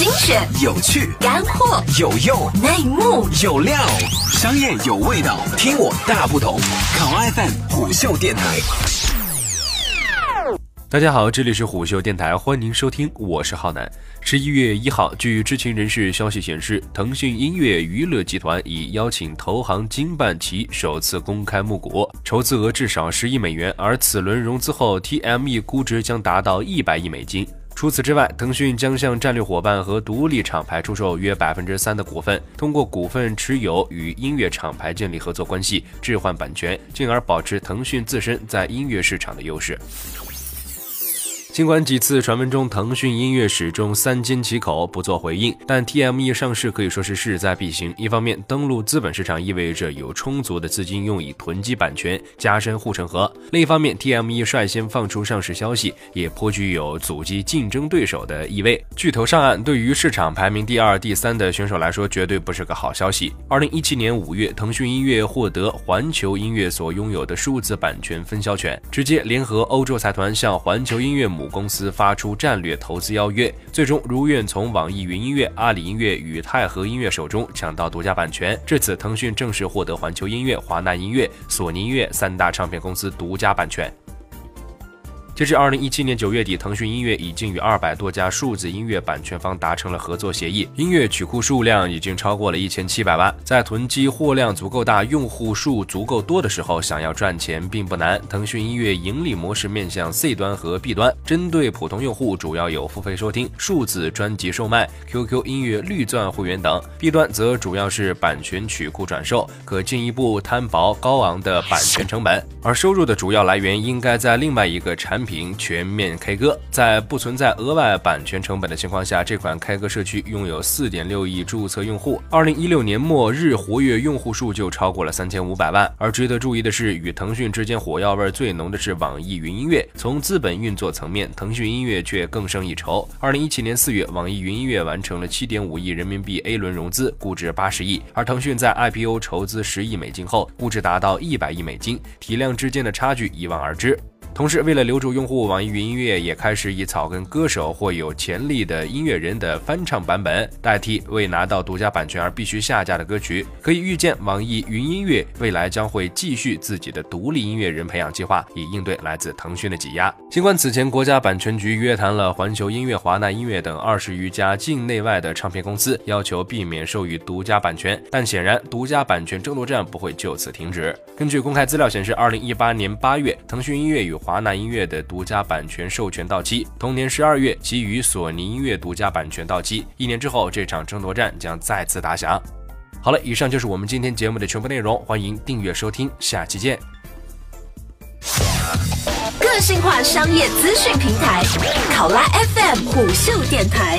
精选、有趣、干货、有用、内幕、有料，商业有味道，听我大不同。考 FM 虎嗅电台。大家好，这里是虎嗅电台，欢迎收听，我是浩南。十一月一号，据知情人士消息显示，腾讯音乐娱乐集团已邀请投行经办其首次公开募股，筹资额至少十亿美元，而此轮融资后，TME 估值将达到一百亿美金。除此之外，腾讯将向战略伙伴和独立厂牌出售约百分之三的股份，通过股份持有与音乐厂牌建立合作关系，置换版权，进而保持腾讯自身在音乐市场的优势。尽管几次传闻中腾讯音乐始终三缄其口不做回应，但 TME 上市可以说是势在必行。一方面，登陆资本市场意味着有充足的资金用以囤积版权，加深护城河；另一方面，TME 率先放出上市消息，也颇具有阻击竞争对手的意味。巨头上岸，对于市场排名第二、第三的选手来说，绝对不是个好消息。二零一七年五月，腾讯音乐获得环球音乐所拥有的数字版权分销权，直接联合欧洲财团向环球音乐母公司发出战略投资邀约，最终如愿从网易云音乐、阿里音乐与泰和音乐手中抢到独家版权。至此，腾讯正式获得环球音乐、华纳音乐、索尼音乐三大唱片公司独家版权。截至二零一七年九月底，腾讯音乐已经与二百多家数字音乐版权方达成了合作协议，音乐曲库数量已经超过了一千七百万。在囤积货量足够大、用户数足够多的时候，想要赚钱并不难。腾讯音乐盈利模式面向 C 端和 B 端，针对普通用户主要有付费收听、数字专辑售卖、QQ 音乐绿钻会员等；B 端则主要是版权曲库转售，可进一步摊薄高昂的版权成本。而收入的主要来源应该在另外一个产品。全面 K 歌，在不存在额外版权成本的情况下，这款 K 歌社区拥有四点六亿注册用户，二零一六年末日活跃用户数就超过了三千五百万。而值得注意的是，与腾讯之间火药味最浓的是网易云音乐。从资本运作层面，腾讯音乐却更胜一筹。二零一七年四月，网易云音乐完成了七点五亿人民币 A 轮融资，估值八十亿，而腾讯在 IPO 筹资十亿美金后，估值达到一百亿美金，体量之间的差距一望而知。同时，为了留住用户，网易云音乐也开始以草根歌手或有潜力的音乐人的翻唱版本代替未拿到独家版权而必须下架的歌曲。可以预见，网易云音乐未来将会继续自己的独立音乐人培养计划，以应对来自腾讯的挤压。尽管此前国家版权局约谈了环球音乐、华纳音乐等二十余家境内外的唱片公司，要求避免授予独家版权，但显然独家版权争夺战不会就此停止。根据公开资料显示，二零一八年八月，腾讯音乐与华纳音乐的独家版权授权到期，同年十二月，其与索尼音乐独家版权到期。一年之后，这场争夺战将再次打响。好了，以上就是我们今天节目的全部内容，欢迎订阅收听，下期见。个性化商业资讯平台，考拉 FM 虎嗅电台。